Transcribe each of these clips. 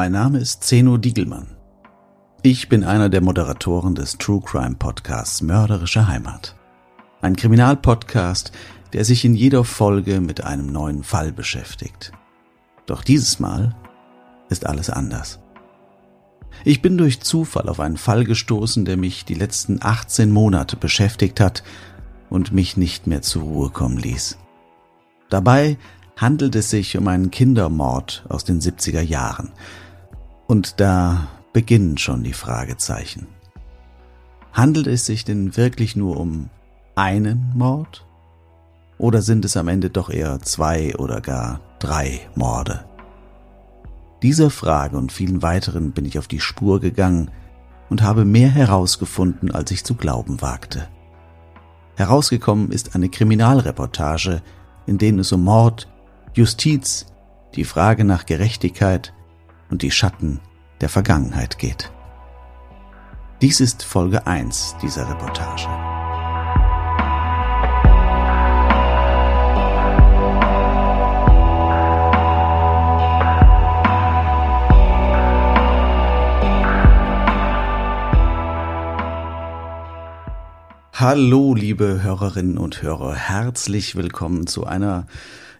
Mein Name ist Zeno Diegelmann. Ich bin einer der Moderatoren des True Crime Podcasts Mörderische Heimat. Ein Kriminalpodcast, der sich in jeder Folge mit einem neuen Fall beschäftigt. Doch dieses Mal ist alles anders. Ich bin durch Zufall auf einen Fall gestoßen, der mich die letzten 18 Monate beschäftigt hat und mich nicht mehr zur Ruhe kommen ließ. Dabei handelt es sich um einen Kindermord aus den 70er Jahren, und da beginnen schon die Fragezeichen. Handelt es sich denn wirklich nur um einen Mord? Oder sind es am Ende doch eher zwei oder gar drei Morde? Dieser Frage und vielen weiteren bin ich auf die Spur gegangen und habe mehr herausgefunden, als ich zu glauben wagte. Herausgekommen ist eine Kriminalreportage, in denen es um Mord, Justiz, die Frage nach Gerechtigkeit und die Schatten der Vergangenheit geht. Dies ist Folge 1 dieser Reportage. Hallo, liebe Hörerinnen und Hörer, herzlich willkommen zu einer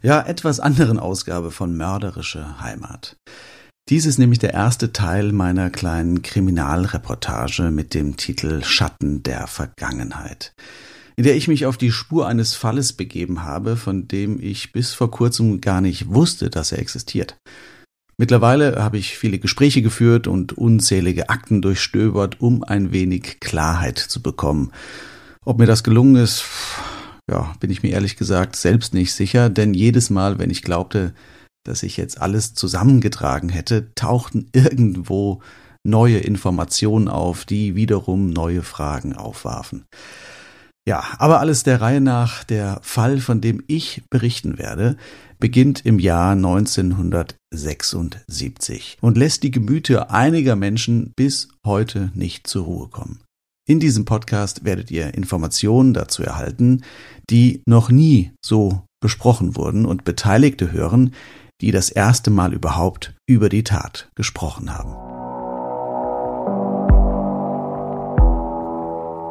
ja etwas anderen Ausgabe von Mörderische Heimat. Dies ist nämlich der erste Teil meiner kleinen Kriminalreportage mit dem Titel Schatten der Vergangenheit, in der ich mich auf die Spur eines Falles begeben habe, von dem ich bis vor kurzem gar nicht wusste, dass er existiert. Mittlerweile habe ich viele Gespräche geführt und unzählige Akten durchstöbert, um ein wenig Klarheit zu bekommen. Ob mir das gelungen ist, ja, bin ich mir ehrlich gesagt selbst nicht sicher, denn jedes Mal, wenn ich glaubte, dass ich jetzt alles zusammengetragen hätte, tauchten irgendwo neue Informationen auf, die wiederum neue Fragen aufwarfen. Ja, aber alles der Reihe nach. Der Fall, von dem ich berichten werde, beginnt im Jahr 1976 und lässt die Gemüter einiger Menschen bis heute nicht zur Ruhe kommen. In diesem Podcast werdet ihr Informationen dazu erhalten, die noch nie so besprochen wurden und Beteiligte hören, die das erste Mal überhaupt über die Tat gesprochen haben.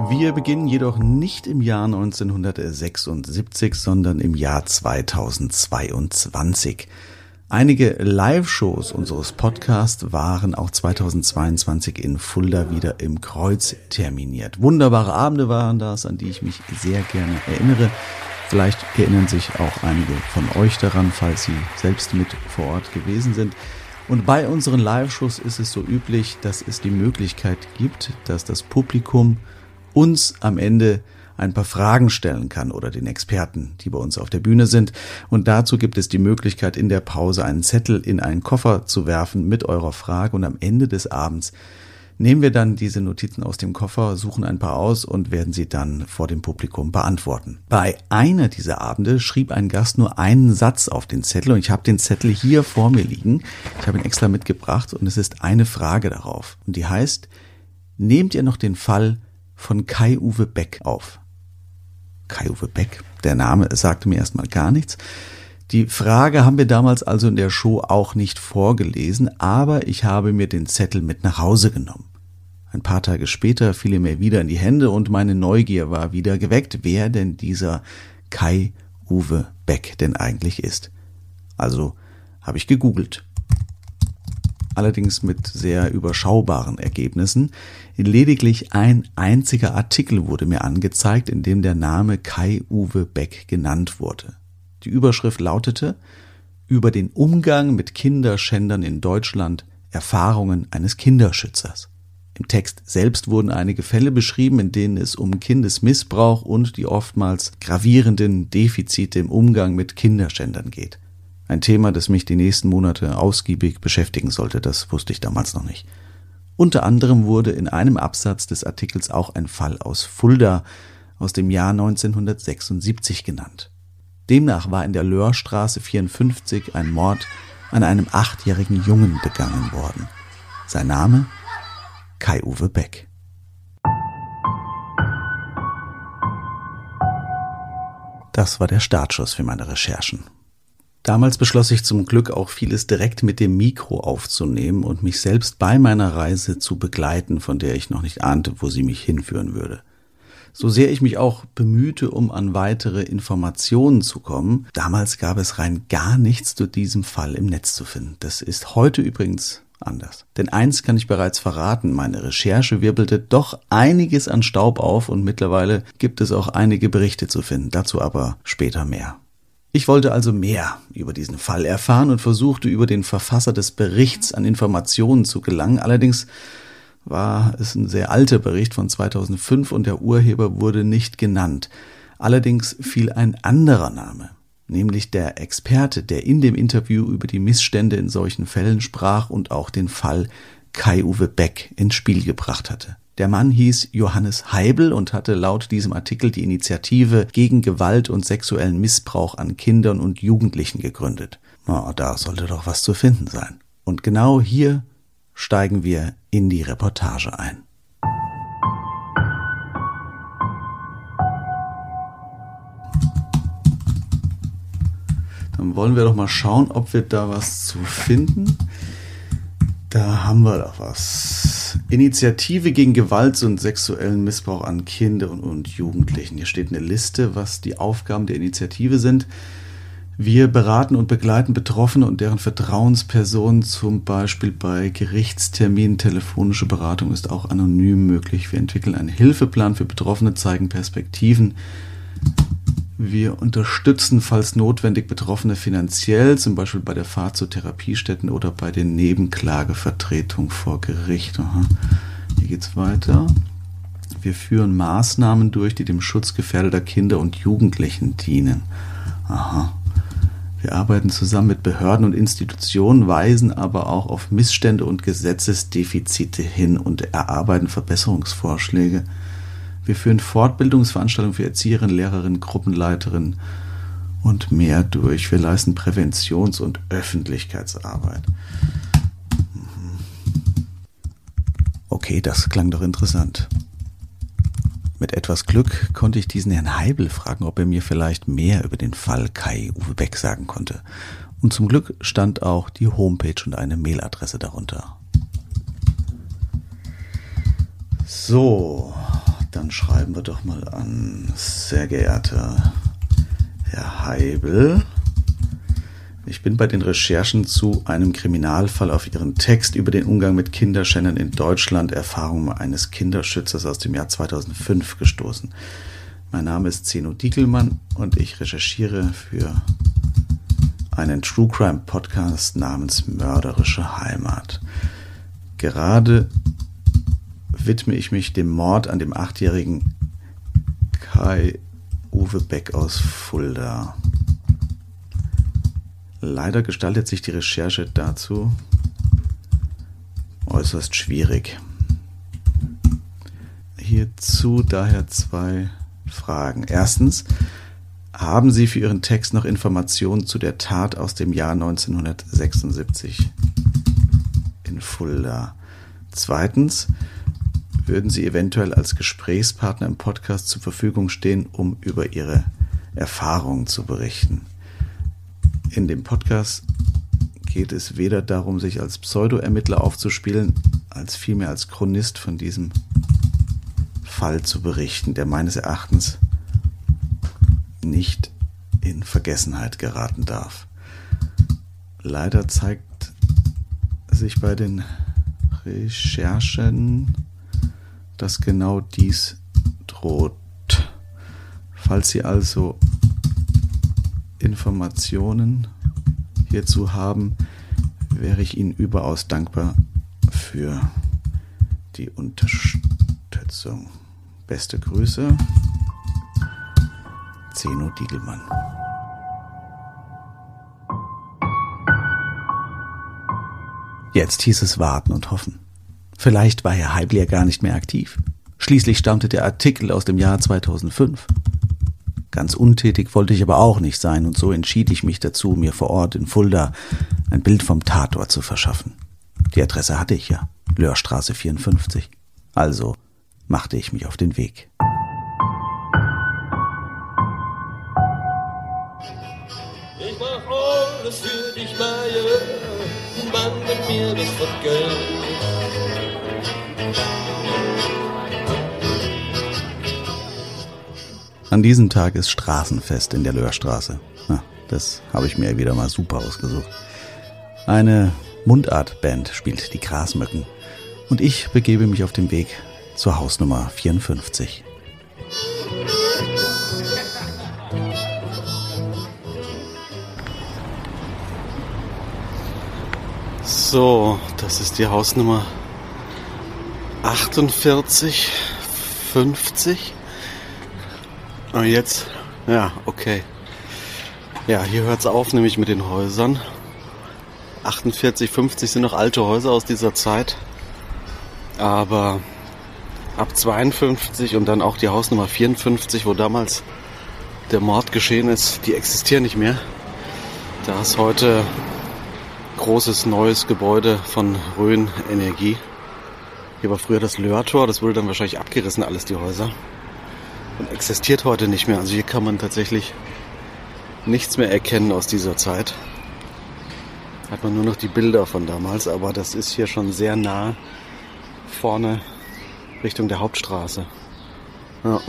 Wir beginnen jedoch nicht im Jahr 1976, sondern im Jahr 2022. Einige Live-Shows unseres Podcasts waren auch 2022 in Fulda wieder im Kreuz terminiert. Wunderbare Abende waren das, an die ich mich sehr gerne erinnere. Vielleicht erinnern sich auch einige von euch daran, falls sie selbst mit vor Ort gewesen sind. Und bei unseren Live-Shows ist es so üblich, dass es die Möglichkeit gibt, dass das Publikum uns am Ende ein paar Fragen stellen kann oder den Experten, die bei uns auf der Bühne sind. Und dazu gibt es die Möglichkeit, in der Pause einen Zettel in einen Koffer zu werfen mit eurer Frage und am Ende des Abends nehmen wir dann diese Notizen aus dem Koffer, suchen ein paar aus und werden sie dann vor dem Publikum beantworten. Bei einer dieser Abende schrieb ein Gast nur einen Satz auf den Zettel und ich habe den Zettel hier vor mir liegen. Ich habe ihn extra mitgebracht und es ist eine Frage darauf. Und die heißt, nehmt ihr noch den Fall von Kai-Uwe Beck auf? Kai-Uwe Beck. Der Name sagte mir erstmal gar nichts. Die Frage haben wir damals also in der Show auch nicht vorgelesen, aber ich habe mir den Zettel mit nach Hause genommen. Ein paar Tage später fiel er mir wieder in die Hände und meine Neugier war wieder geweckt, wer denn dieser Kai Uwe Beck denn eigentlich ist. Also habe ich gegoogelt. Allerdings mit sehr überschaubaren Ergebnissen. Lediglich ein einziger Artikel wurde mir angezeigt, in dem der Name Kai Uwe Beck genannt wurde. Die Überschrift lautete Über den Umgang mit Kinderschändern in Deutschland Erfahrungen eines Kinderschützers. Im Text selbst wurden einige Fälle beschrieben, in denen es um Kindesmissbrauch und die oftmals gravierenden Defizite im Umgang mit Kinderschändern geht. Ein Thema, das mich die nächsten Monate ausgiebig beschäftigen sollte, das wusste ich damals noch nicht. Unter anderem wurde in einem Absatz des Artikels auch ein Fall aus Fulda aus dem Jahr 1976 genannt. Demnach war in der Löhrstraße 54 ein Mord an einem achtjährigen Jungen begangen worden. Sein Name Kai-Uwe Beck. Das war der Startschuss für meine Recherchen. Damals beschloss ich zum Glück auch vieles direkt mit dem Mikro aufzunehmen und mich selbst bei meiner Reise zu begleiten, von der ich noch nicht ahnte, wo sie mich hinführen würde. So sehr ich mich auch bemühte, um an weitere Informationen zu kommen, damals gab es rein gar nichts zu diesem Fall im Netz zu finden. Das ist heute übrigens anders. Denn eins kann ich bereits verraten, meine Recherche wirbelte doch einiges an Staub auf und mittlerweile gibt es auch einige Berichte zu finden, dazu aber später mehr. Ich wollte also mehr über diesen Fall erfahren und versuchte über den Verfasser des Berichts an Informationen zu gelangen, allerdings war es ein sehr alter Bericht von 2005 und der Urheber wurde nicht genannt. Allerdings fiel ein anderer Name, nämlich der Experte, der in dem Interview über die Missstände in solchen Fällen sprach und auch den Fall Kai-Uwe Beck ins Spiel gebracht hatte. Der Mann hieß Johannes Heibel und hatte laut diesem Artikel die Initiative gegen Gewalt und sexuellen Missbrauch an Kindern und Jugendlichen gegründet. Na, da sollte doch was zu finden sein. Und genau hier steigen wir in die Reportage ein. Dann wollen wir doch mal schauen, ob wir da was zu finden. Da haben wir doch was. Initiative gegen Gewalt und sexuellen Missbrauch an Kinder und Jugendlichen. Hier steht eine Liste, was die Aufgaben der Initiative sind. Wir beraten und begleiten Betroffene und deren Vertrauenspersonen, zum Beispiel bei Gerichtsterminen. Telefonische Beratung ist auch anonym möglich. Wir entwickeln einen Hilfeplan für Betroffene, zeigen Perspektiven. Wir unterstützen, falls notwendig, Betroffene finanziell, zum Beispiel bei der Fahrt zu Therapiestätten oder bei der Nebenklagevertretung vor Gericht. Aha. Hier geht's weiter. Wir führen Maßnahmen durch, die dem Schutz gefährdeter Kinder und Jugendlichen dienen. Aha. Wir arbeiten zusammen mit Behörden und Institutionen, weisen aber auch auf Missstände und Gesetzesdefizite hin und erarbeiten Verbesserungsvorschläge. Wir führen Fortbildungsveranstaltungen für Erzieherinnen, Lehrerinnen, Gruppenleiterinnen und mehr durch. Wir leisten Präventions- und Öffentlichkeitsarbeit. Mhm. Okay, das klang doch interessant. Mit etwas Glück konnte ich diesen Herrn Heibel fragen, ob er mir vielleicht mehr über den Fall Kai Uwe Beck sagen konnte. Und zum Glück stand auch die Homepage und eine Mailadresse darunter. So, dann schreiben wir doch mal an, sehr geehrter Herr Heibel. Ich bin bei den Recherchen zu einem Kriminalfall auf Ihren Text über den Umgang mit Kinderschändern in Deutschland, Erfahrungen eines Kinderschützers aus dem Jahr 2005 gestoßen. Mein Name ist Zeno Diekelmann und ich recherchiere für einen True Crime Podcast namens Mörderische Heimat. Gerade widme ich mich dem Mord an dem achtjährigen Kai Uwe Beck aus Fulda. Leider gestaltet sich die Recherche dazu äußerst schwierig. Hierzu daher zwei Fragen. Erstens, haben Sie für Ihren Text noch Informationen zu der Tat aus dem Jahr 1976 in Fulda? Zweitens, würden Sie eventuell als Gesprächspartner im Podcast zur Verfügung stehen, um über Ihre Erfahrungen zu berichten. In dem Podcast geht es weder darum, sich als Pseudo-Ermittler aufzuspielen, als vielmehr als Chronist von diesem Fall zu berichten, der meines Erachtens nicht in Vergessenheit geraten darf. Leider zeigt sich bei den Recherchen, dass genau dies droht. Falls Sie also Informationen hierzu haben, wäre ich Ihnen überaus dankbar für die Unterstützung. Beste Grüße, Zeno Diegelmann. Jetzt hieß es warten und hoffen. Vielleicht war Herr Heibler gar nicht mehr aktiv. Schließlich stammte der Artikel aus dem Jahr 2005. Ganz untätig wollte ich aber auch nicht sein, und so entschied ich mich dazu, mir vor Ort in Fulda ein Bild vom Tatort zu verschaffen. Die Adresse hatte ich ja, Löhrstraße 54. Also machte ich mich auf den Weg. Ich mach alles für dich, Maje, Mann mit mir das Vergelt. An diesem Tag ist Straßenfest in der Löhrstraße. Na, das habe ich mir wieder mal super ausgesucht. Eine Mundartband spielt die Grasmücken und ich begebe mich auf den Weg zur Hausnummer 54. So, das ist die Hausnummer 48, 50. Und jetzt, ja, okay. Ja, hier hört es auf, nämlich mit den Häusern. 48, 50 sind noch alte Häuser aus dieser Zeit. Aber ab 52 und dann auch die Hausnummer 54, wo damals der Mord geschehen ist, die existieren nicht mehr. Da ist heute großes neues Gebäude von Rhön Energie. Hier war früher das Löhrtor, das wurde dann wahrscheinlich abgerissen, alles die Häuser. Existiert heute nicht mehr. Also hier kann man tatsächlich nichts mehr erkennen aus dieser Zeit. Hat man nur noch die Bilder von damals, aber das ist hier schon sehr nah vorne Richtung der Hauptstraße. Ja.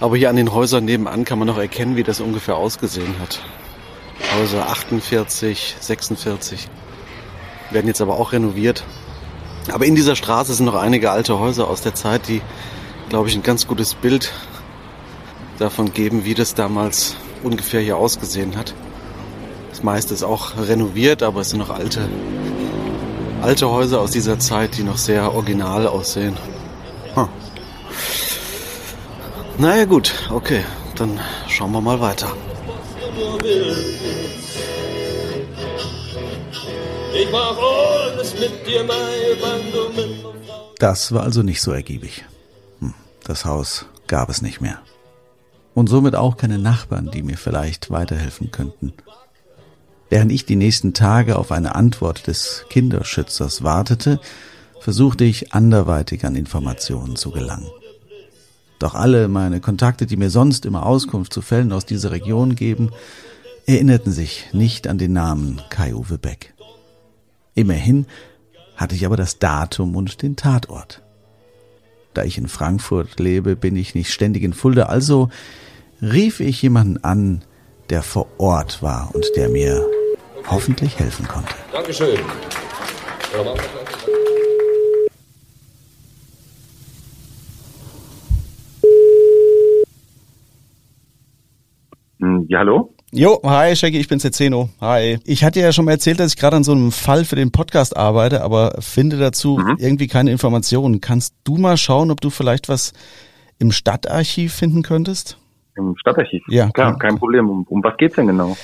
Aber hier an den Häusern nebenan kann man noch erkennen, wie das ungefähr ausgesehen hat. Häuser 48, 46 werden jetzt aber auch renoviert. Aber in dieser Straße sind noch einige alte Häuser aus der Zeit, die, glaube ich, ein ganz gutes Bild davon geben, wie das damals ungefähr hier ausgesehen hat. Das meiste ist auch renoviert, aber es sind noch alte, alte Häuser aus dieser Zeit, die noch sehr original aussehen. Hm. Naja gut, okay, dann schauen wir mal weiter. Das war also nicht so ergiebig. Das Haus gab es nicht mehr. Und somit auch keine Nachbarn, die mir vielleicht weiterhelfen könnten. Während ich die nächsten Tage auf eine Antwort des Kinderschützers wartete, versuchte ich anderweitig an Informationen zu gelangen. Doch alle meine Kontakte, die mir sonst immer Auskunft zu Fällen aus dieser Region geben, erinnerten sich nicht an den Namen Kai-Uwe Beck. Immerhin hatte ich aber das Datum und den Tatort. Da ich in Frankfurt lebe, bin ich nicht ständig in Fulda, also rief ich jemanden an, der vor Ort war und der mir hoffentlich helfen konnte. Dankeschön. Ja, hallo? Jo, hi Shaggy, ich bin's der Zeno. Hi. Ich hatte ja schon mal erzählt, dass ich gerade an so einem Fall für den Podcast arbeite, aber finde dazu Mhm. irgendwie keine Informationen. Kannst du mal schauen, ob du vielleicht was im Stadtarchiv finden könntest? Im Stadtarchiv. Ja, Klar, klar. kein Problem. Um, um was geht's denn genau?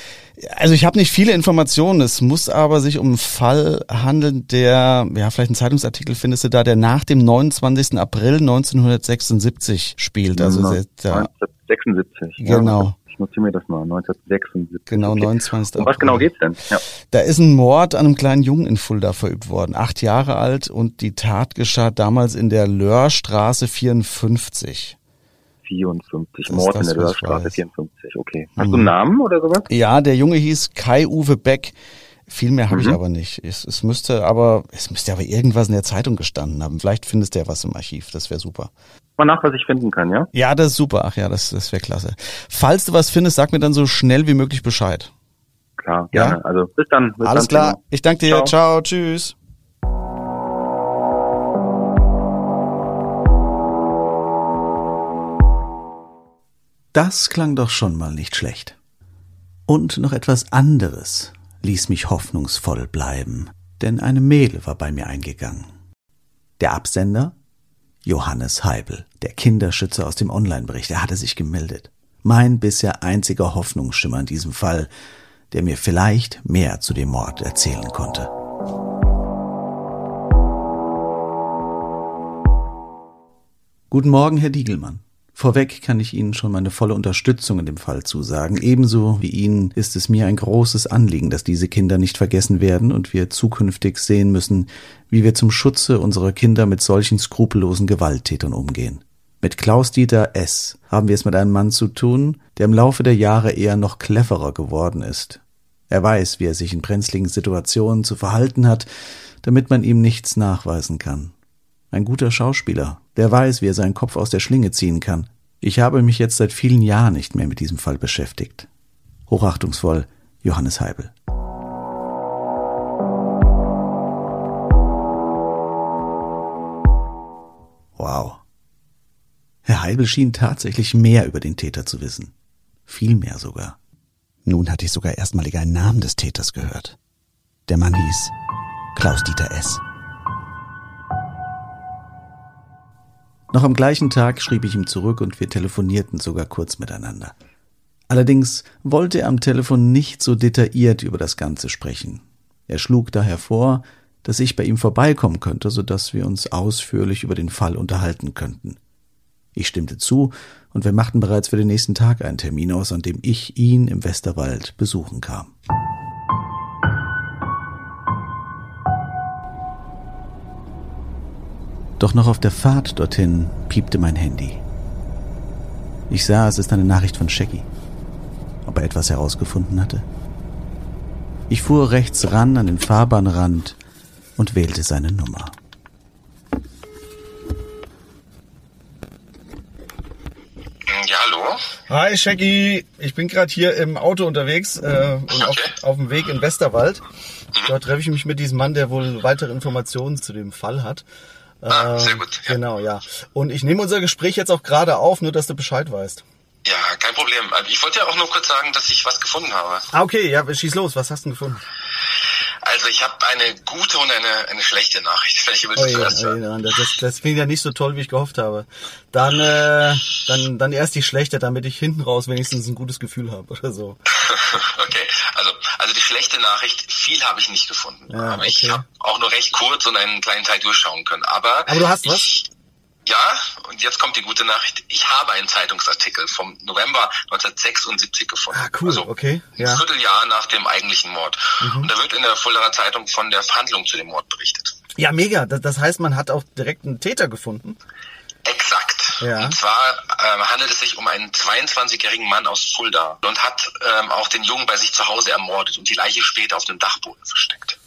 Also ich habe nicht viele Informationen. Es muss aber sich um einen Fall handeln, der, ja, vielleicht einen Zeitungsartikel findest du da, der nach dem 29. April 1976 spielt. Also sehr, der, 76. Genau. Ja, ich notiere mir das mal. 1976. Genau, okay. 29. Um was genau geht's denn? Ja. Da ist ein Mord an einem kleinen Jungen in Fulda verübt worden, acht Jahre alt und die Tat geschah damals in der Löhrstraße 54. 54. Das Mord das, in der ich weiß. 54. Okay. Hast Mhm. du einen Namen oder sowas? Ja, der Junge hieß Kai-Uwe Beck. Viel mehr habe ich Mhm. aber nicht. Es, es müsste aber, es müsste aber irgendwas in der Zeitung gestanden haben. Vielleicht findest du ja was im Archiv. Das wäre super. Mal nach, was ich finden kann, ja? Ja, das ist super. Ach ja, das, das wäre klasse. Falls du was findest, sag mir dann so schnell wie möglich Bescheid. Klar, Ja? gerne. Also bis dann. Bis Alles dann, klar. Timo. Ich danke dir. Ciao. Ciao. Tschüss. Das klang doch schon mal nicht schlecht. Und noch etwas anderes ließ mich hoffnungsvoll bleiben, denn eine Mail war bei mir eingegangen. Der Absender? Johannes Heibel, der Kinderschützer aus dem Online-Bericht, er hatte sich gemeldet. Mein bisher einziger Hoffnungsschimmer in diesem Fall, der mir vielleicht mehr zu dem Mord erzählen konnte. Guten Morgen, Herr Diegelmann. Vorweg kann ich Ihnen schon meine volle Unterstützung in dem Fall zusagen. Ebenso wie Ihnen ist es mir ein großes Anliegen, dass diese Kinder nicht vergessen werden und wir zukünftig sehen müssen, wie wir zum Schutze unserer Kinder mit solchen skrupellosen Gewalttätern umgehen. Mit Klaus-Dieter S. haben wir es mit einem Mann zu tun, der im Laufe der Jahre eher noch cleverer geworden ist. Er weiß, wie er sich in brenzligen Situationen zu verhalten hat, damit man ihm nichts nachweisen kann. Ein guter Schauspieler, der weiß, wie er seinen Kopf aus der Schlinge ziehen kann. Ich habe mich jetzt seit vielen Jahren nicht mehr mit diesem Fall beschäftigt. Hochachtungsvoll, Johannes Heibel. Wow. Herr Heibel schien tatsächlich mehr über den Täter zu wissen. Viel mehr sogar. Nun hatte ich sogar erstmalig einen Namen des Täters gehört. Der Mann hieß Klaus-Dieter S. Noch am gleichen Tag schrieb ich ihm zurück und wir telefonierten sogar kurz miteinander. Allerdings wollte er am Telefon nicht so detailliert über das Ganze sprechen. Er schlug daher vor, dass ich bei ihm vorbeikommen könnte, so dass wir uns ausführlich über den Fall unterhalten könnten. Ich stimmte zu und wir machten bereits für den nächsten Tag einen Termin aus, an dem ich ihn im Westerwald besuchen kam. Doch noch auf der Fahrt dorthin piepte mein Handy. Ich sah, es ist eine Nachricht von Shaggy. Ob er etwas herausgefunden hatte? Ich fuhr rechts ran an den Fahrbahnrand und wählte seine Nummer. Ja, hallo? Hi Shaggy, ich bin gerade hier im Auto unterwegs äh, und auf, auf dem Weg in Westerwald. Dort treffe ich mich mit diesem Mann, der wohl weitere Informationen zu dem Fall hat. Ah, sehr gut. Ja. Genau, ja. Und ich nehme unser Gespräch jetzt auch gerade auf, nur dass du Bescheid weißt. ja, kein Problem. Ich wollte ja auch nur kurz sagen, dass ich was gefunden habe. Ah, okay, ja, schieß los. Was hast du denn gefunden? Also ich habe eine gute und eine, eine schlechte Nachricht. Welche willst Oh du zuerst oh hören? je, nein, das, das klingt ja nicht so toll, wie ich gehofft habe. Dann, äh, dann, dann erst die schlechte, damit ich hinten raus wenigstens ein gutes Gefühl habe oder so. okay, also, also die schlechte Nachricht, viel habe ich nicht gefunden. Ja, aber ich okay. habe auch nur recht kurz und einen kleinen Teil durchschauen können. Aber, Aber du hast was? Ja, und jetzt kommt die gute Nachricht. Ich habe einen Zeitungsartikel vom November 1976 gefunden. Ah, cool, Also okay, ja. Mhm. Ein Vierteljahr nach dem eigentlichen Mord. Und da wird in der Fuldaer Zeitung von der Verhandlung zu dem Mord berichtet. Ja, mega. Das, das heißt, man hat auch direkt einen Täter gefunden. Exakt. Ja. Und zwar ähm, handelt es sich um einen 22-jährigen Mann aus Fulda und hat ähm, auch den Jungen bei sich zu Hause ermordet und die Leiche später auf dem Dachboden versteckt.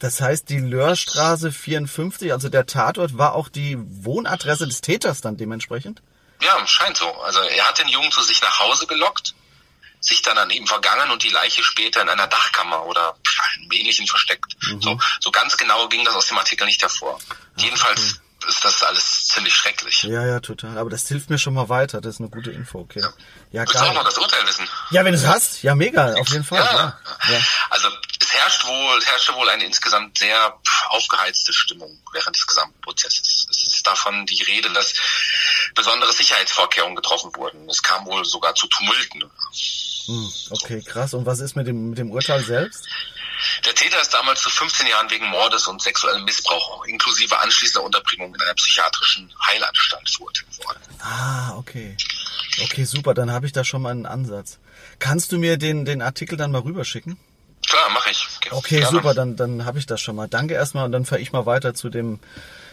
Das heißt, die Löhrstraße 54, also der Tatort, war auch die Wohnadresse des Täters dann dementsprechend? Ja, scheint so. Also er hat den Jungen zu sich nach Hause gelockt, sich dann an ihm vergangen und die Leiche später in einer Dachkammer oder einem ähnlichen versteckt. Mhm. So, so ganz genau ging das aus dem Artikel nicht hervor. Jedenfalls ist das alles ziemlich schrecklich. Ja, ja, total. Aber das hilft mir schon mal weiter. Das ist eine gute Info, okay. Ja, Willst du auch geil. noch das Urteil wissen? Ja, wenn du es hast, ja, mega, auf jeden Fall. Ja. Ja. Also es herrscht wohl, es herrschte wohl eine insgesamt sehr aufgeheizte Stimmung während des gesamten Prozesses. Es ist davon die Rede, dass besondere Sicherheitsvorkehrungen getroffen wurden. Es kam wohl sogar zu Tumulten. Hm, okay, krass. Und was ist mit dem, mit dem Urteil selbst? Der Täter ist damals zu 15 Jahren wegen Mordes und sexuellem Missbrauch inklusive anschließender Unterbringung in einer psychiatrischen Heilanstalt verurteilt worden. Ah, okay. Okay, super, dann habe ich da schon mal einen Ansatz. Kannst du mir den, den Artikel dann mal rüberschicken? Klar, mache ich. Okay, Gerne. super, dann, dann habe ich das schon mal. Danke erstmal und dann fahre ich mal weiter zu dem,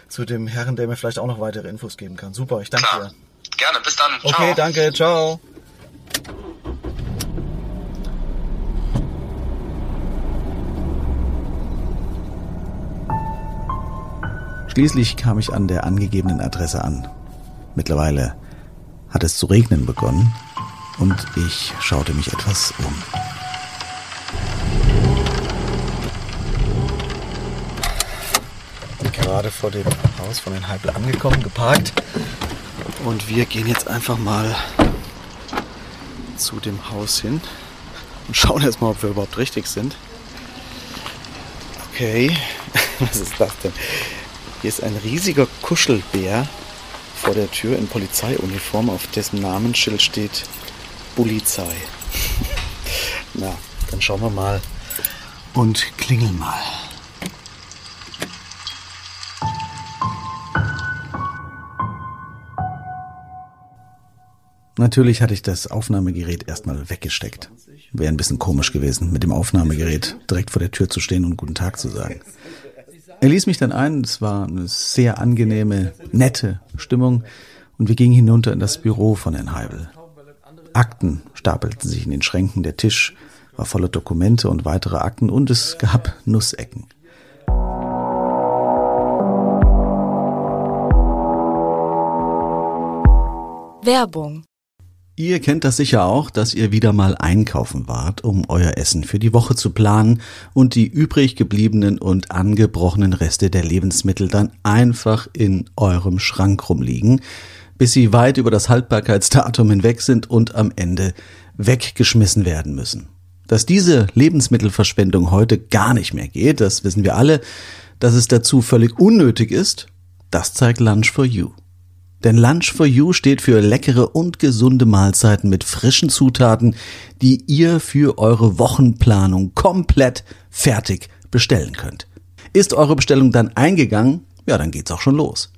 zu dem Herren, der mir vielleicht auch noch weitere Infos geben kann. Super, ich danke Klar. dir. Gerne, bis dann. Okay, Ciao. danke, ciao. Schließlich kam ich an der angegebenen Adresse an. Mittlerweile hat es zu regnen begonnen und ich schaute mich etwas um. Gerade vor dem Haus von den Heibel angekommen, geparkt. Und wir gehen jetzt einfach mal zu dem Haus hin und schauen erstmal, ob wir überhaupt richtig sind. Okay, was ist das denn? Hier ist ein riesiger Kuschelbär vor der Tür in Polizeiuniform, auf dessen Namensschild steht Polizei. Na, dann schauen wir mal und klingeln mal. Natürlich hatte ich das Aufnahmegerät erstmal weggesteckt. Wäre ein bisschen komisch gewesen, mit dem Aufnahmegerät direkt vor der Tür zu stehen und guten Tag zu sagen. Er ließ mich dann ein, es war eine sehr angenehme, nette Stimmung und wir gingen hinunter in das Büro von Herrn Heibel. Akten stapelten sich in den Schränken, der Tisch war voller Dokumente und weitere Akten und es gab Nussecken. Werbung Ihr kennt das sicher auch, dass ihr wieder mal einkaufen wart, um euer Essen für die Woche zu planen und die übrig gebliebenen und angebrochenen Reste der Lebensmittel dann einfach in eurem Schrank rumliegen, bis sie weit über das Haltbarkeitsdatum hinweg sind und am Ende weggeschmissen werden müssen. Dass diese Lebensmittelverschwendung heute gar nicht mehr geht, das wissen wir alle. Dass es dazu völlig unnötig ist, das zeigt Lunch for You. Denn Lunch for You steht für leckere und gesunde Mahlzeiten mit frischen Zutaten, die ihr für eure Wochenplanung komplett fertig bestellen könnt. Ist eure Bestellung dann eingegangen, ja, dann geht's auch schon los.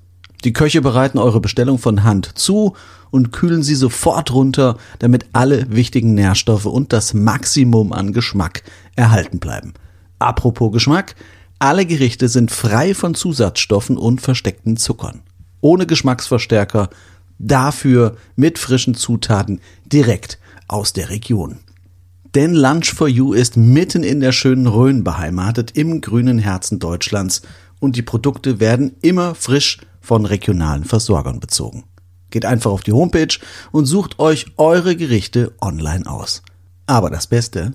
Die Köche bereiten eure Bestellung von Hand zu und kühlen sie sofort runter, damit alle wichtigen Nährstoffe und das Maximum an Geschmack erhalten bleiben. Apropos Geschmack, alle Gerichte sind frei von Zusatzstoffen und versteckten Zuckern ohne Geschmacksverstärker, dafür mit frischen Zutaten direkt aus der Region. Denn Lunch for You ist mitten in der schönen Rhön beheimatet, im grünen Herzen Deutschlands und die Produkte werden immer frisch von regionalen Versorgern bezogen. Geht einfach auf die Homepage und sucht euch eure Gerichte online aus. Aber das Beste,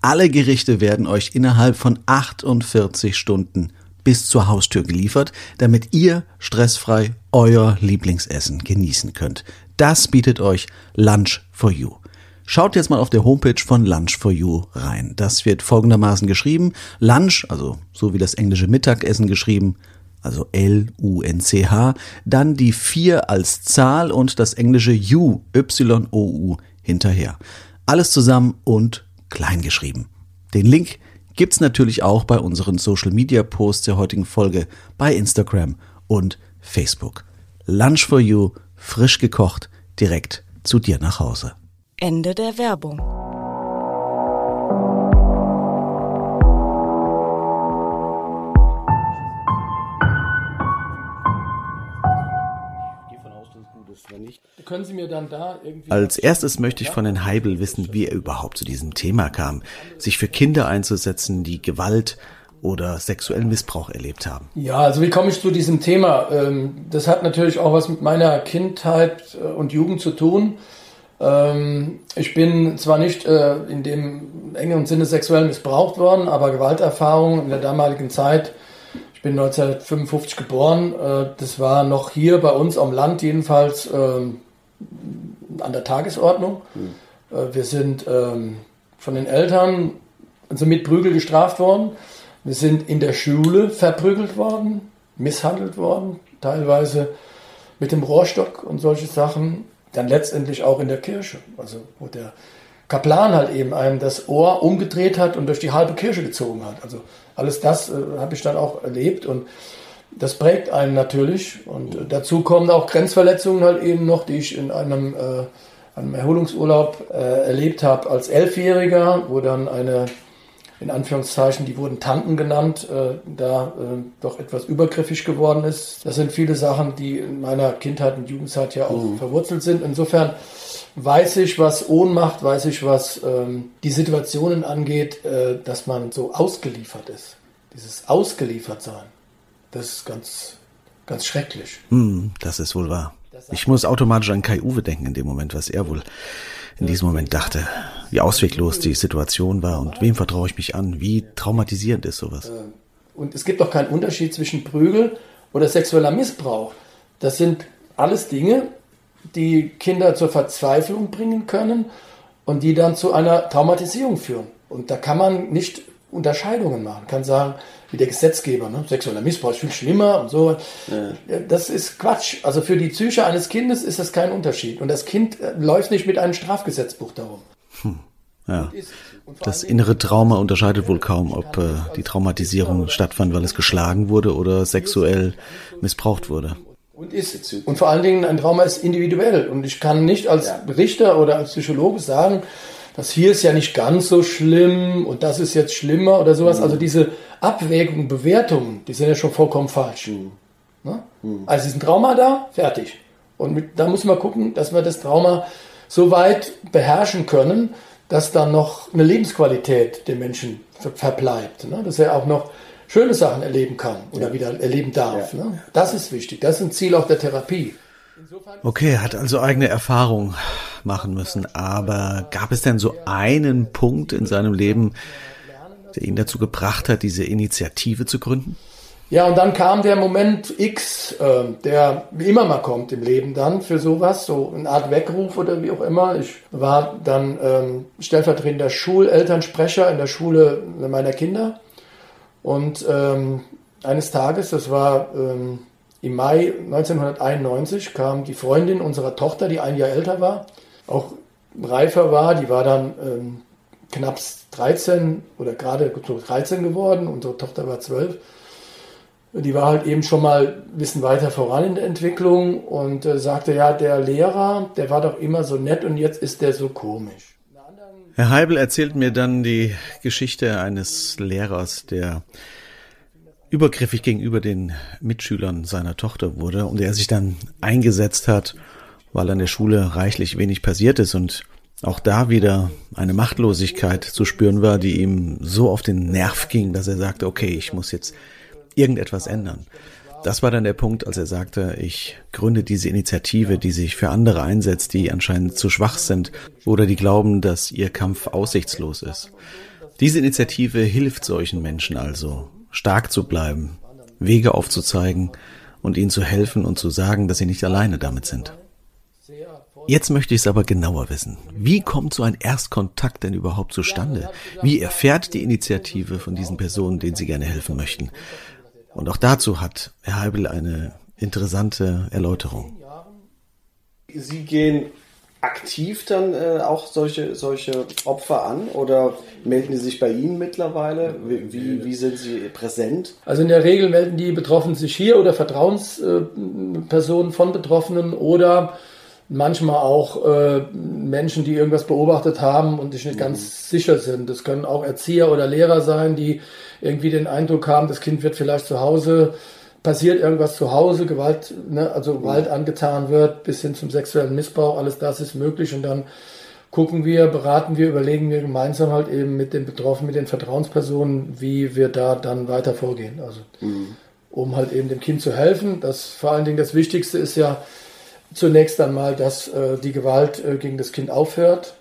alle Gerichte werden euch innerhalb von 48 Stunden bis zur Haustür geliefert, damit ihr stressfrei euer Lieblingsessen genießen könnt. Das bietet euch Lunch for You. Schaut jetzt mal auf der Homepage von Lunch for You rein. Das wird folgendermaßen geschrieben. Lunch, also so wie das englische Mittagessen geschrieben, also L-U-N-C-H, dann die 4 als Zahl und das englische U, Y-O-U hinterher. Alles zusammen und klein geschrieben. Den Link gibt's natürlich auch bei unseren Social Media Posts der heutigen Folge bei Instagram und Facebook. Lunch for You, frisch gekocht, direkt zu dir nach Hause. Ende der Werbung. Können Sie mir dann da irgendwie. Als erstes möchte ich von Herrn Heibel wissen, wie er überhaupt zu diesem Thema kam, sich für Kinder einzusetzen, die Gewalt oder sexuellen Missbrauch erlebt haben. Ja, also wie komme ich zu diesem Thema? Ähm, Das hat natürlich auch was mit meiner Kindheit äh, und Jugend zu tun. Ähm, Ich bin zwar nicht äh, in dem engeren Sinne sexuell missbraucht worden, aber Gewalterfahrungen in der damaligen Zeit. Ich bin 1955 geboren. äh, Das war noch hier bei uns am Land jedenfalls ähm, an der Tagesordnung. Äh, Wir sind ähm, von den Eltern also mit Prügel gestraft worden. Wir sind in der Schule verprügelt worden, misshandelt worden, teilweise mit dem Rohrstock und solche Sachen. Dann letztendlich auch in der Kirche, also wo der Kaplan halt eben einem das Ohr umgedreht hat und durch die halbe Kirche gezogen hat. Also alles das äh, habe ich dann auch erlebt und das prägt einen natürlich. Und äh, dazu kommen auch Grenzverletzungen halt eben noch, die ich in einem äh, einen Erholungsurlaub äh, erlebt habe als Elfjähriger, wo dann eine, in Anführungszeichen, die wurden Tanten genannt, äh, da äh, doch etwas übergriffig geworden ist. Das sind viele Sachen, die in meiner Kindheit und Jugendzeit ja auch mhm. verwurzelt sind. Insofern weiß ich, was Ohnmacht, weiß ich, was ähm, die Situationen angeht, äh, dass man so ausgeliefert ist. Dieses Ausgeliefertsein, das ist ganz, ganz schrecklich. Hm, das ist wohl wahr. Ich muss automatisch an Kai Uwe denken in dem Moment, was er wohl in diesem Moment dachte. Wie ausweglos die Situation war und wem vertraue ich mich an? Wie traumatisierend ist sowas? Äh, und es gibt auch keinen Unterschied zwischen Prügel oder sexueller Missbrauch. Das sind alles Dinge, die Kinder zur Verzweiflung bringen können und die dann zu einer Traumatisierung führen. Und da kann man nicht Unterscheidungen machen. Kann sagen, wie der Gesetzgeber, ne? sexueller Missbrauch ist viel schlimmer und so. Ja. Das ist Quatsch. Also für die Psyche eines Kindes ist das kein Unterschied. Und das Kind äh, läuft nicht mit einem Strafgesetzbuch darum. Hm. Ja. Das innere Trauma unterscheidet wohl kaum, ob äh, die Traumatisierung stattfand, weil es geschlagen wurde oder sexuell missbraucht wurde. Und, ist, und vor allen Dingen ein Trauma ist individuell. Und ich kann nicht als Richter oder als Psychologe sagen, das hier ist ja nicht ganz so schlimm und das ist jetzt schlimmer oder sowas. Mhm. Also diese Abwägungen, Bewertungen, die sind ja schon vollkommen falsch. Mhm. Ne? Mhm. Also ist ein Trauma da, fertig. Und mit, da muss man gucken, dass wir das Trauma so weit beherrschen können, dass dann noch eine Lebensqualität dem Menschen verbleibt. Ne? Dass er auch noch schöne Sachen erleben kann oder ja. wieder erleben darf. Ja. Ne? Das ist wichtig. Das ist ein Ziel auch der Therapie. Okay, er hat also eigene Erfahrungen machen müssen. Aber gab es denn so einen Punkt in seinem Leben, der ihn dazu gebracht hat, diese Initiative zu gründen? Ja, und dann kam der Moment X, äh, der wie immer mal kommt im Leben dann für sowas, so eine Art Weckruf oder wie auch immer. Ich war dann ähm, stellvertretender Schulelternsprecher in der Schule meiner Kinder und ähm, eines Tages, das war ähm, im Mai 1991, kam die Freundin unserer Tochter, die ein Jahr älter war, auch reifer war, die war dann ähm, knapp 13 oder gerade 13 geworden, unsere Tochter war 12. Die war halt eben schon mal ein bisschen weiter voran in der Entwicklung und äh, sagte, ja, der Lehrer, der war doch immer so nett und jetzt ist der so komisch. Herr Heibel erzählt mir dann die Geschichte eines Lehrers, der übergriffig gegenüber den Mitschülern seiner Tochter wurde und er sich dann eingesetzt hat, weil an der Schule reichlich wenig passiert ist und auch da wieder eine Machtlosigkeit zu spüren war, die ihm so auf den Nerv ging, dass er sagte, okay, ich muss jetzt irgendetwas ändern. Das war dann der Punkt, als er sagte, ich gründe diese Initiative, die sich für andere einsetzt, die anscheinend zu schwach sind oder die glauben, dass ihr Kampf aussichtslos ist. Diese Initiative hilft solchen Menschen also, stark zu bleiben, Wege aufzuzeigen und ihnen zu helfen und zu sagen, dass sie nicht alleine damit sind. Jetzt möchte ich es aber genauer wissen. Wie kommt so ein Erstkontakt denn überhaupt zustande? Wie erfährt die Initiative von diesen Personen, denen Sie gerne helfen möchten? Und auch dazu hat Herr Heibel eine interessante Erläuterung. Sie gehen aktiv dann äh, auch solche, solche Opfer an oder melden die sich bei Ihnen mittlerweile? Wie, wie, wie sind Sie präsent? Also in der Regel melden die Betroffenen sich hier oder Vertrauenspersonen von Betroffenen oder manchmal auch äh, Menschen, die irgendwas beobachtet haben und sich nicht mhm. ganz sicher sind. Das können auch Erzieher oder Lehrer sein, die irgendwie den Eindruck haben, das Kind wird vielleicht zu Hause, passiert irgendwas zu Hause, Gewalt, ne, also Gewalt angetan wird, bis hin zum sexuellen Missbrauch, alles das ist möglich und dann gucken wir, beraten wir, überlegen wir gemeinsam halt eben mit den Betroffenen, mit den Vertrauenspersonen, wie wir da dann weiter vorgehen. Also mhm. um halt eben dem Kind zu helfen. Das vor allen Dingen das Wichtigste ist ja zunächst einmal, dass äh, die Gewalt äh, gegen das Kind aufhört.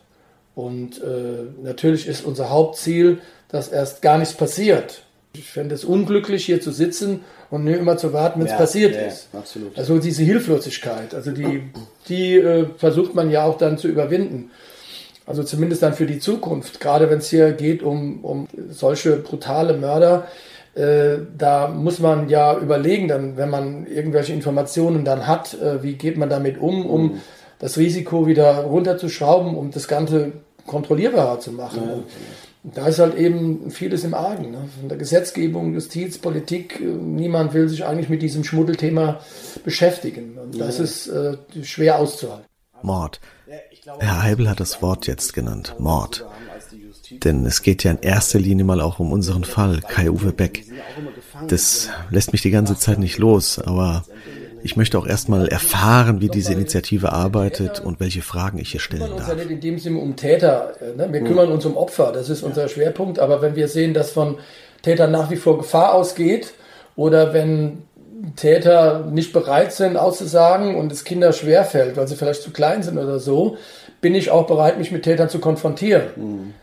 Und äh, natürlich ist unser Hauptziel, dass erst gar nichts passiert. Ich fände es unglücklich, hier zu sitzen und nur immer zu warten, wenn es ja, passiert ja, ist. Absolut. Also diese Hilflosigkeit, also die, die äh, versucht man ja auch dann zu überwinden. Also zumindest dann für die Zukunft. Gerade wenn es hier geht um, um solche brutale Mörder, äh, da muss man ja überlegen, dann, wenn man irgendwelche Informationen dann hat, äh, wie geht man damit um, um mhm. das Risiko wieder runterzuschrauben, um das Ganze kontrollierbarer zu machen. Ja, okay. Da ist halt eben vieles im Argen. Ne? Von der Gesetzgebung, Justiz, Politik, äh, niemand will sich eigentlich mit diesem Schmuddelthema beschäftigen. Und das ja. ist äh, schwer auszuhalten. Mord, Herr Heibel hat das Wort jetzt genannt, Mord. Denn es geht ja in erster Linie mal auch um unseren Fall, Kai-Uwe Beck. Das lässt mich die ganze Zeit nicht los, aber ich möchte auch erstmal erfahren, wie diese Initiative arbeitet und welche Fragen ich hier stellen darf. Wir kümmern uns ja nicht in dem Sinne um Täter. Ne? Wir kümmern uns um Opfer. Das ist unser Schwerpunkt. Aber wenn wir sehen, dass von Tätern nach wie vor Gefahr ausgeht oder wenn Täter nicht bereit sind auszusagen und es Kinder schwerfällt, weil sie vielleicht zu klein sind oder so, bin ich auch bereit, mich mit Tätern zu konfrontieren. Mhm.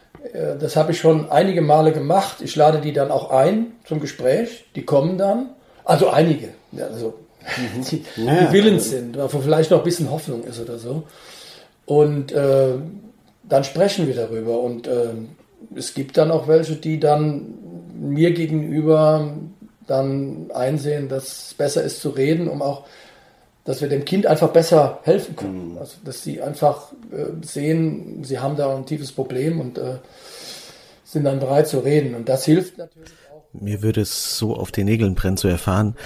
Das habe ich schon einige Male gemacht. Ich lade die dann auch ein zum Gespräch. Die kommen dann. Also einige. Also. Die, ja, die willens sind, wo vielleicht noch ein bisschen Hoffnung ist oder so. Und äh, dann sprechen wir darüber. Und äh, es gibt dann auch welche, die dann mir gegenüber dann einsehen, dass es besser ist zu reden, um auch, dass wir dem Kind einfach besser helfen können. Mhm. Also, dass sie einfach äh, sehen, sie haben da ein tiefes Problem und äh, sind dann bereit zu reden. Und das hilft natürlich auch. Mir würde es so auf den Nägeln brennen zu erfahren,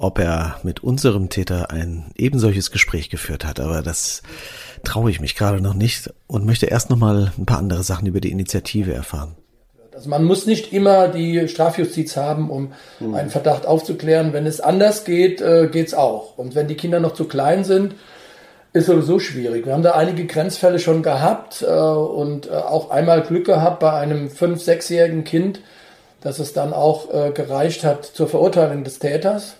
ob er mit unserem Täter ein ebensolches Gespräch geführt hat. Aber das traue ich mich gerade noch nicht und möchte erst noch mal ein paar andere Sachen über die Initiative erfahren. Also man muss nicht immer die Strafjustiz haben, um mhm. einen Verdacht aufzuklären. Wenn es anders geht, äh, geht's auch. Und wenn die Kinder noch zu klein sind, ist sowieso schwierig. Wir haben da einige Grenzfälle schon gehabt äh, und äh, auch einmal Glück gehabt bei einem fünf-, sechsjährigen Kind, dass es dann auch äh, gereicht hat zur Verurteilung des Täters,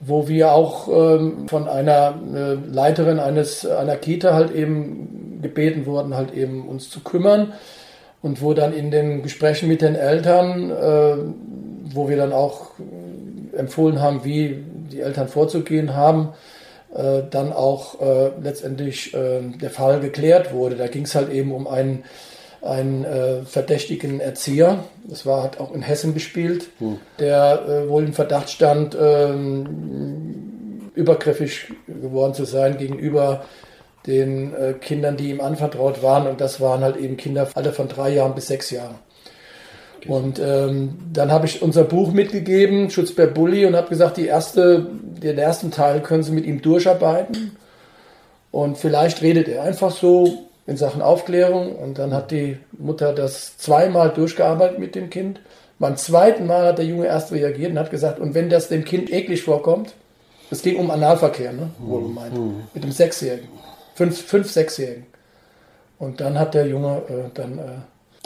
wo wir auch ähm, von einer äh, Leiterin eines einer Kita halt eben gebeten wurden, halt eben uns zu kümmern und wo dann in den Gesprächen mit den Eltern, äh, wo wir dann auch empfohlen haben, wie die Eltern vorzugehen haben, äh, dann auch äh, letztendlich äh, der Fall geklärt wurde. Da ging es halt eben um einen, einen äh, verdächtigen Erzieher, das war hat auch in Hessen gespielt, hm. der äh, wohl im Verdacht stand, ähm, übergriffig geworden zu sein gegenüber den äh, Kindern, die ihm anvertraut waren. Und das waren halt eben Kinder Alter von drei Jahren bis sechs Jahren. Okay. Und ähm, dann habe ich unser Buch mitgegeben, Schutz per Bully, und habe gesagt, die erste, den ersten Teil können Sie mit ihm durcharbeiten. Und vielleicht redet er einfach so in Sachen Aufklärung. Und dann hat die Mutter das zweimal durchgearbeitet mit dem Kind. Beim zweiten Mal hat der Junge erst reagiert und hat gesagt, und wenn das dem Kind eklig vorkommt, es ging um Analverkehr, ne? wohl gemeint, mhm. mit dem Sechsjährigen fünf, fünf sechsjährigen. Und dann hat der Junge äh, dann äh,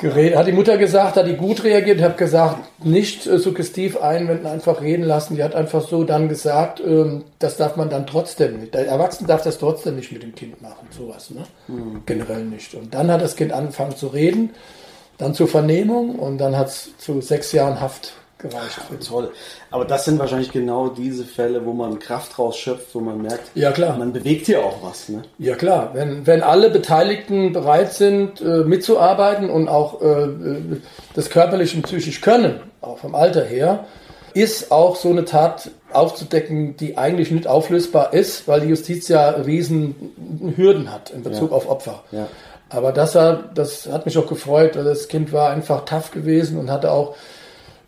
geredet, hat die Mutter gesagt, hat die gut reagiert, hat gesagt, nicht äh, suggestiv einwenden, einfach reden lassen. Die hat einfach so dann gesagt, ähm, das darf man dann trotzdem nicht. Der Erwachsene darf das trotzdem nicht mit dem Kind machen, sowas, ne? Mhm. Generell nicht. Und dann hat das Kind angefangen zu reden, dann zur Vernehmung und dann hat es zu sechs Jahren Haft gereicht. Ja, toll. Aber das sind wahrscheinlich genau diese Fälle, wo man Kraft rausschöpft, wo man merkt, ja, klar. man bewegt hier auch was. Ne? Ja klar, wenn, wenn alle Beteiligten bereit sind, äh, mitzuarbeiten und auch äh, das körperlich und psychisch können, auch vom Alter her, ist auch so eine Tat aufzudecken, die eigentlich nicht auflösbar ist, weil die Justiz ja riesen Hürden hat in Bezug ja. auf Opfer. Ja. Aber das, das hat mich auch gefreut. Das Kind war einfach tough gewesen und hatte auch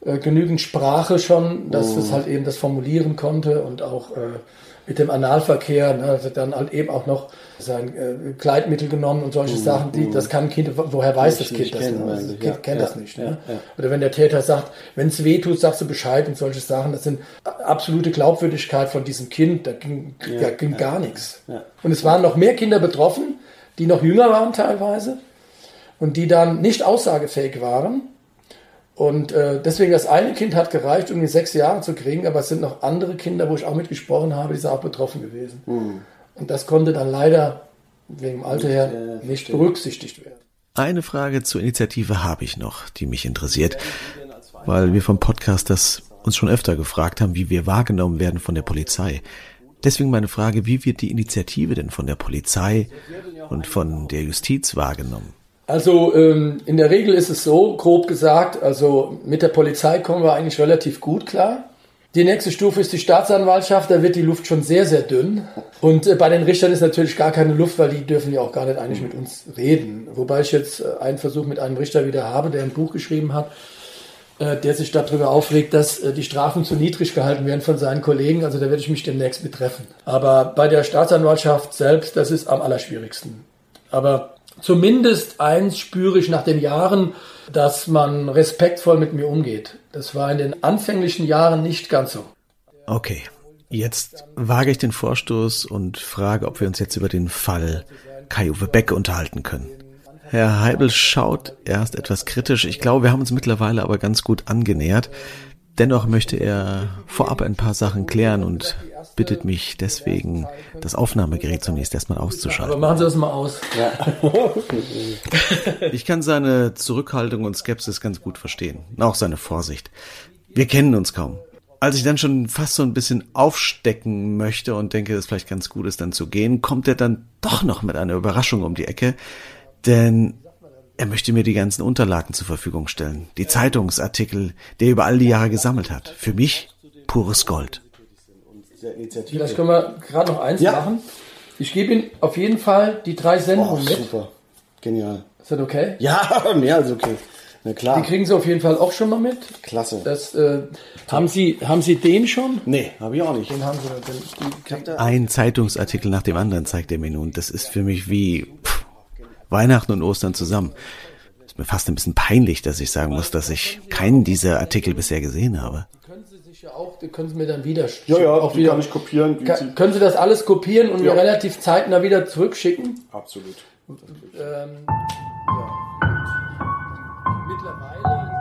äh, genügend Sprache schon, dass oh. es halt eben das formulieren konnte und auch äh, mit dem Analverkehr, ne, also dann halt eben auch noch sein äh, Kleidmittel genommen und solche mm, Sachen, die, mm. das kann ein Kind, woher weiß das Kind das? Kennen, das kind ja, kennt ja, das nicht. Ne? Ja, Oder wenn der Täter sagt, wenn es weh tut, sagst du Bescheid und solche Sachen, das sind absolute Glaubwürdigkeit von diesem Kind, da ging, da ging gar nichts. Und es waren noch mehr Kinder betroffen, die noch jünger waren teilweise und die dann nicht aussagefähig waren und äh, deswegen, das eine Kind hat gereicht, um die sechs Jahre zu kriegen, aber es sind noch andere Kinder, wo ich auch mitgesprochen habe, die sind auch betroffen gewesen. Mhm. Und das konnte dann leider wegen dem Alter her äh, nicht berücksichtigt werden. Eine Frage zur Initiative habe ich noch, die mich interessiert, weil wir vom Podcast das uns schon öfter gefragt haben, wie wir wahrgenommen werden von der Polizei. Deswegen meine Frage, wie wird die Initiative denn von der Polizei und von der Justiz wahrgenommen? Also ähm, in der Regel ist es so, grob gesagt, also mit der Polizei kommen wir eigentlich relativ gut klar. Die nächste Stufe ist die Staatsanwaltschaft, da wird die Luft schon sehr, sehr dünn. Und äh, bei den Richtern ist natürlich gar keine Luft, weil die dürfen ja auch gar nicht eigentlich mit uns reden. Wobei ich jetzt äh, einen Versuch mit einem Richter wieder habe, der ein Buch geschrieben hat, äh, der sich darüber aufregt, dass äh, die Strafen zu niedrig gehalten werden von seinen Kollegen. Also da werde ich mich demnächst betreffen. Aber bei der Staatsanwaltschaft selbst, das ist am allerschwierigsten Aber zumindest eins spüre ich nach den Jahren, dass man respektvoll mit mir umgeht. Das war in den anfänglichen Jahren nicht ganz so. Okay, jetzt wage ich den Vorstoß und frage, ob wir uns jetzt über den Fall Kai-Uwe Beck unterhalten können. Herr Heibel schaut erst etwas kritisch. Ich glaube, wir haben uns mittlerweile aber ganz gut angenähert. Dennoch möchte er vorab ein paar Sachen klären und bittet mich deswegen, das Aufnahmegerät zunächst erstmal auszuschalten. Aber machen Sie das mal aus. Ja. ich kann seine Zurückhaltung und Skepsis ganz gut verstehen. Auch seine Vorsicht. Wir kennen uns kaum. Als ich dann schon fast so ein bisschen aufstecken möchte und denke, dass es vielleicht ganz gut ist, dann zu gehen, kommt er dann doch noch mit einer Überraschung um die Ecke. Denn er möchte mir die ganzen Unterlagen zur Verfügung stellen. Die Zeitungsartikel, der über all die Jahre gesammelt hat. Für mich pures Gold. Vielleicht können wir gerade noch eins ja. machen. Ich gebe Ihnen auf jeden Fall die drei Sendungen oh, mit. Super. Genial. Ist das okay? Ja, mehr als okay. Na klar. Die kriegen Sie auf jeden Fall auch schon mal mit. Klasse. Das, äh, haben, Sie, haben Sie den schon? Nee, habe ich auch nicht. Den haben Sie. Den, Ein Zeitungsartikel nach dem anderen zeigt er mir nun. Das ist für mich wie pff, Weihnachten und Ostern zusammen. Ist mir fast ein bisschen peinlich, dass ich sagen muss, dass ich keinen dieser Artikel bisher gesehen habe. Können Sie sich ja auch, die können Sie mir dann wieder Ja, ja, auch wieder, kann ich kopieren. Kann, können Sie das alles kopieren und ja. mir relativ zeitnah wieder zurückschicken? Absolut. Ähm, ja. Mittlerweile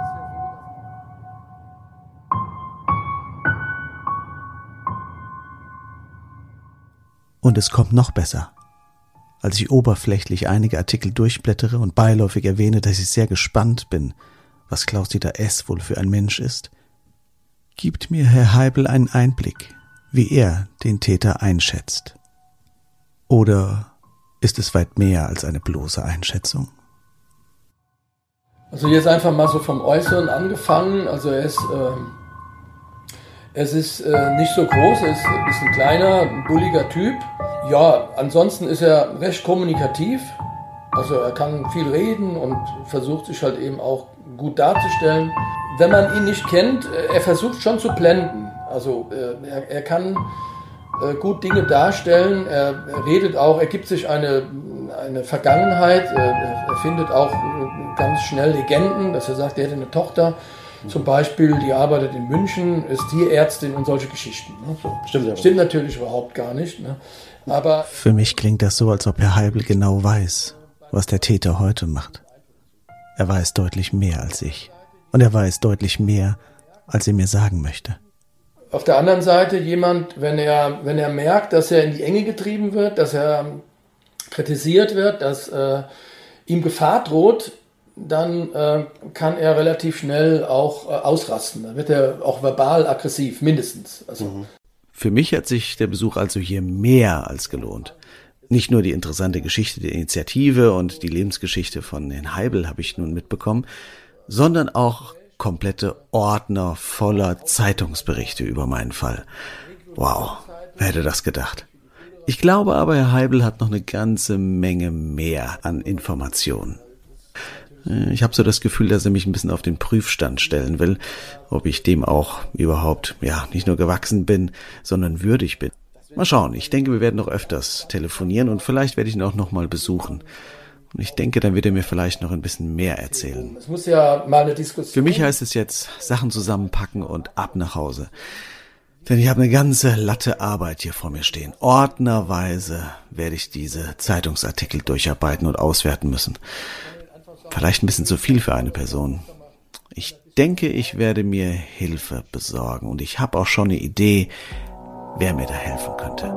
Und es kommt noch besser als ich oberflächlich einige Artikel durchblättere und beiläufig erwähne, dass ich sehr gespannt bin, was Klaus-Dieter S. wohl für ein Mensch ist, gibt mir Herr Heibel einen Einblick, wie er den Täter einschätzt. Oder ist es weit mehr als eine bloße Einschätzung? Also jetzt einfach mal so vom Äußeren angefangen. Also er ist, äh, es ist äh, nicht so groß, er ist, ist ein kleiner, bulliger Typ ja, ansonsten ist er recht kommunikativ. Also er kann viel reden und versucht sich halt eben auch gut darzustellen. Wenn man ihn nicht kennt, äh, er versucht schon zu blenden. Also äh, er, er kann äh, gut Dinge darstellen. Er, er, redet auch, er gibt sich eine, eine Vergangenheit. Er, er findet auch ganz schnell Legenden, dass er sagt, er hätte eine Tochter. Zum Beispiel, die arbeitet in München, ist Tierärztin und solche Geschichten. Ne? So. Stimmt, Stimmt natürlich überhaupt gar nicht. Ne? Aber Für mich klingt das so, als ob Herr Heibel genau weiß, was der Täter heute macht. Er weiß deutlich mehr als ich. Und er weiß deutlich mehr, als er mir sagen möchte. Auf der anderen Seite jemand, wenn er, wenn er merkt, dass er in die Enge getrieben wird, dass er kritisiert wird, dass äh, ihm Gefahr droht, dann äh, kann er relativ schnell auch äh, ausrasten. Dann wird er auch verbal aggressiv, mindestens. Also mhm. Für mich hat sich der Besuch also hier mehr als gelohnt. Nicht nur die interessante Geschichte der Initiative und die Lebensgeschichte von Herrn Heibel habe ich nun mitbekommen, sondern auch komplette Ordner voller Zeitungsberichte über meinen Fall. Wow, wer hätte das gedacht? Ich glaube aber, Herr Heibel hat noch eine ganze Menge mehr an Informationen. Äh, ich habe so das Gefühl, dass er mich ein bisschen auf den Prüfstand stellen will, ob ich dem auch überhaupt, ja, nicht nur gewachsen bin, sondern würdig bin. Mal schauen, ich denke, wir werden noch öfters telefonieren und vielleicht werde ich ihn auch noch mal besuchen. Und ich denke, dann wird er mir vielleicht noch ein bisschen mehr erzählen. Es muss ja mal eine Diskussion. Für mich heißt es jetzt Sachen zusammenpacken und ab nach Hause. Denn ich habe eine ganze Latte Arbeit hier vor mir stehen. Ordnerweise werde ich diese Zeitungsartikel durcharbeiten und auswerten müssen. Vielleicht ein bisschen zu viel für eine Person. Ich denke, ich werde mir Hilfe besorgen und ich habe auch schon eine Idee, wer mir da helfen könnte.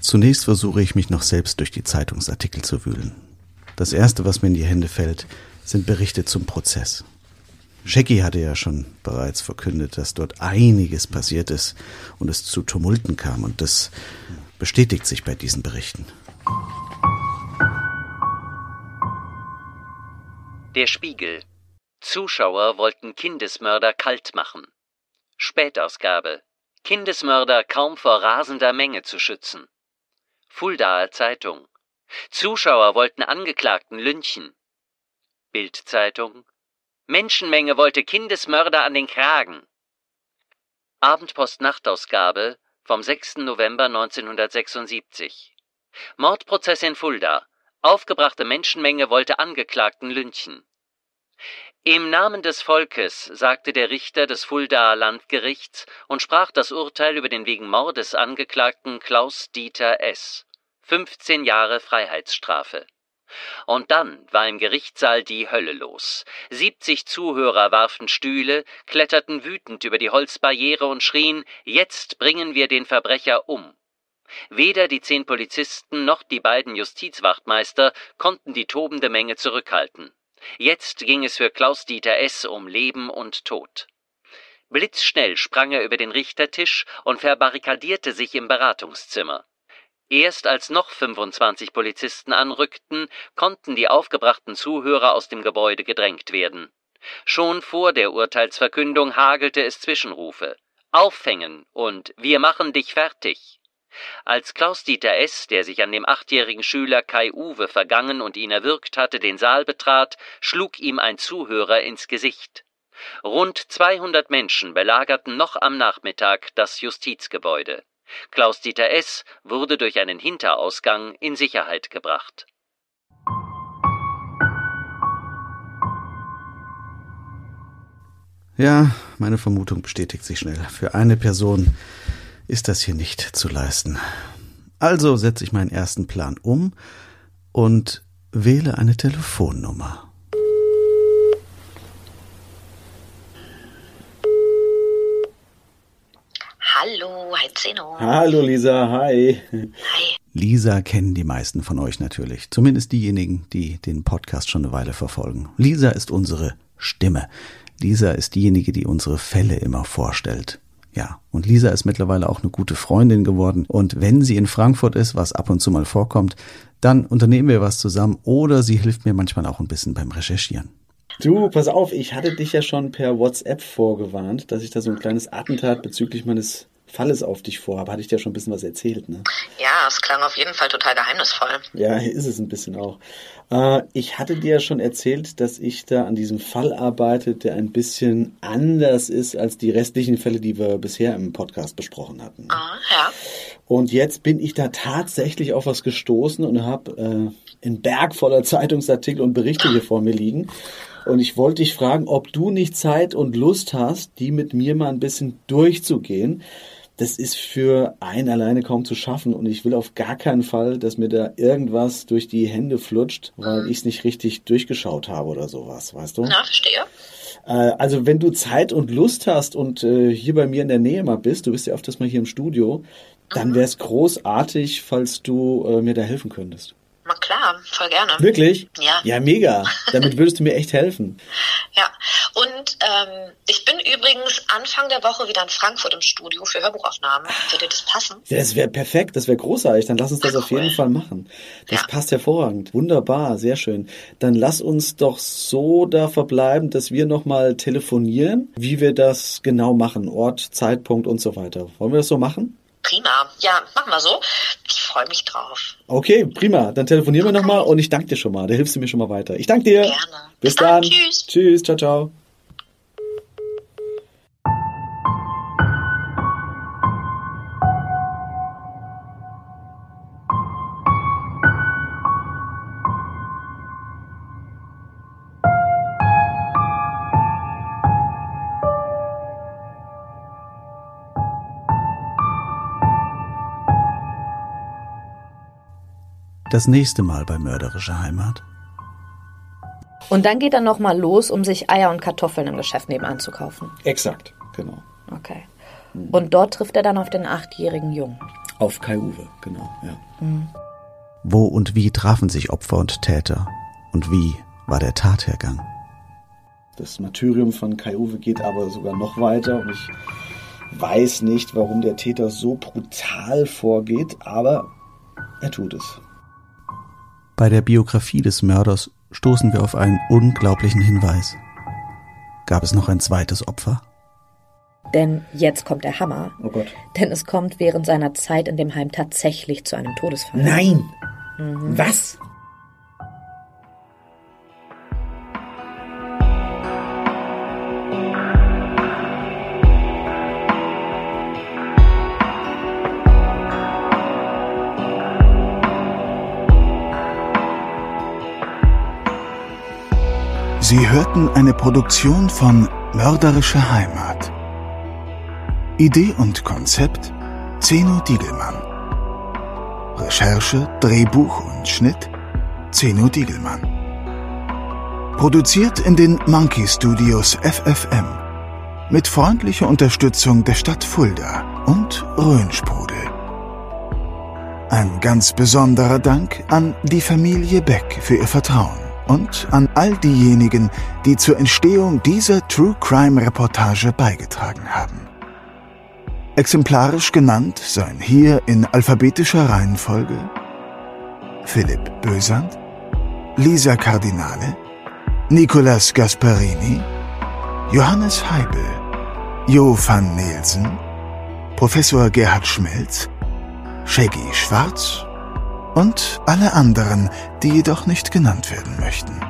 Zunächst versuche ich mich noch selbst durch die Zeitungsartikel zu wühlen. Das Erste, was mir in die Hände fällt, sind Berichte zum Prozess. Shaggy hatte ja schon bereits verkündet, dass dort einiges passiert ist und es zu Tumulten kam und das bestätigt sich bei diesen Berichten. Der Spiegel. Zuschauer wollten Kindesmörder kalt machen. Spätausgabe. Kindesmörder kaum vor rasender Menge zu schützen. Fuldaer Zeitung. Zuschauer wollten Angeklagten lynchen. Bildzeitung. Menschenmenge wollte Kindesmörder an den Kragen. Abendpost-Nachtausgabe vom 6. November 1976. Mordprozess in Fulda. Aufgebrachte Menschenmenge wollte Angeklagten lynchen. Im Namen des Volkes, sagte der Richter des Fuldaer Landgerichts und sprach das Urteil über den wegen Mordes angeklagten Klaus Dieter S. 15 Jahre Freiheitsstrafe. Und dann war im Gerichtssaal die Hölle los. 70 Zuhörer warfen Stühle, kletterten wütend über die Holzbarriere und schrien, jetzt bringen wir den Verbrecher um. Weder die zehn Polizisten noch die beiden Justizwachtmeister konnten die tobende Menge zurückhalten. Jetzt ging es für Klaus-Dieter S. um Leben und Tod. Blitzschnell sprang er über den Richtertisch und verbarrikadierte sich im Beratungszimmer. Erst als noch 25 Polizisten anrückten, konnten die aufgebrachten Zuhörer aus dem Gebäude gedrängt werden. Schon vor der Urteilsverkündung hagelte es Zwischenrufe. Aufhängen und wir machen dich fertig. Als Klaus-Dieter S., der sich an dem achtjährigen Schüler Kai Uwe vergangen und ihn erwürgt hatte, den Saal betrat, schlug ihm ein Zuhörer ins Gesicht. Rund 200 Menschen belagerten noch am Nachmittag das Justizgebäude. Klaus-Dieter S. wurde durch einen Hinterausgang in Sicherheit gebracht. Ja, meine Vermutung bestätigt sich schnell. Für eine Person ist das hier nicht zu leisten. Also setze ich meinen ersten Plan um und wähle eine Telefonnummer. Hallo, hi Zeno. Hallo Lisa, hi. Hi. Lisa kennen die meisten von euch natürlich, zumindest diejenigen, die den Podcast schon eine Weile verfolgen. Lisa ist unsere Stimme. Lisa ist diejenige, die unsere Fälle immer vorstellt. Ja, und Lisa ist mittlerweile auch eine gute Freundin geworden. Und wenn sie in Frankfurt ist, was ab und zu mal vorkommt, dann unternehmen wir was zusammen oder sie hilft mir manchmal auch ein bisschen beim Recherchieren. Du, pass auf, ich hatte dich ja schon per WhatsApp vorgewarnt, dass ich da so ein kleines Attentat bezüglich meines Falles auf dich vorhabe. Hatte ich dir schon ein bisschen was erzählt, ne? Ja, es klang auf jeden Fall total geheimnisvoll. Ja, ist es ein bisschen auch. Äh, ich hatte dir ja schon erzählt, dass ich da an diesem Fall arbeite, der ein bisschen anders ist als die restlichen Fälle, die wir bisher im Podcast besprochen hatten. Ah, ja. Und jetzt bin ich da tatsächlich auf was gestoßen und habe äh, einen Berg voller Zeitungsartikel und Berichte hier vor mir liegen. Und ich wollte dich fragen, ob du nicht Zeit und Lust hast, die mit mir mal ein bisschen durchzugehen. Das ist für einen alleine kaum zu schaffen und ich will auf gar keinen Fall, dass mir da irgendwas durch die Hände flutscht, weil ich es nicht richtig durchgeschaut habe oder sowas, weißt du? Na, verstehe. Äh, also wenn du Zeit und Lust hast und äh, hier bei mir in der Nähe mal bist, du bist ja öfters mal hier im Studio, dann wäre es großartig, falls du äh, mir da helfen könntest. Na klar, voll gerne. Wirklich? Ja. Ja, mega. Damit würdest du mir echt helfen. Ja, und ähm, ich bin übrigens Anfang der Woche wieder in Frankfurt im Studio für Hörbuchaufnahmen. Würde das passen? Ja, das wäre perfekt, das wäre großartig. Dann lass uns das auf jeden Fall machen. Das Ja. passt hervorragend. Wunderbar, sehr schön. Dann lass uns doch so da verbleiben, dass wir nochmal telefonieren, wie wir das genau machen. Ort, Zeitpunkt und so weiter. Wollen wir das so machen? Prima. Ja, machen wir so. Ich freue mich drauf. Okay, prima. Dann telefonieren wir nochmal und ich danke dir schon mal. Da hilfst du mir schon mal weiter. Ich danke dir. Gerne. Bis, Bis dann. dann. Tschüss. Tschüss. Ciao, ciao. Das nächste Mal bei Mörderische Heimat. Und dann geht er nochmal los, um sich Eier und Kartoffeln im Geschäft nebenan zu kaufen. Exakt, genau. Okay. Und dort trifft er dann auf den achtjährigen Jungen. Auf Kai Uwe, genau, ja. Wo und wie trafen sich Opfer und Täter? Und wie war der Tathergang? Das Martyrium von Kai Uwe geht aber sogar noch weiter und ich weiß nicht, warum der Täter so brutal vorgeht, aber er tut es. Bei der Biografie des Mörders stoßen wir auf einen unglaublichen Hinweis. Gab es noch ein zweites Opfer? Denn jetzt kommt der Hammer. Oh Gott. Denn es kommt während seiner Zeit in dem Heim tatsächlich zu einem Todesfall. Nein! Mhm. Was? Sie hörten eine Produktion von Mörderische Heimat. Idee und Konzept Zeno Diegelmann. Recherche, Drehbuch und Schnitt Zeno Diegelmann. Produziert in den Monkey Studios FFM mit freundlicher Unterstützung der Stadt Fulda und Rhönsprudel. Ein ganz besonderer Dank an die Familie Beck für ihr Vertrauen und an all diejenigen, die zur Entstehung dieser True Crime Reportage beigetragen haben. Exemplarisch genannt seien hier in alphabetischer Reihenfolge Philipp Bösand, Lisa Cardinale, Nicolas Gasparini, Johannes Heibel, Jo van Nielsen, Professor Gerhard Schmelz, Shaggy Schwarz und alle anderen, die jedoch nicht genannt werden möchten.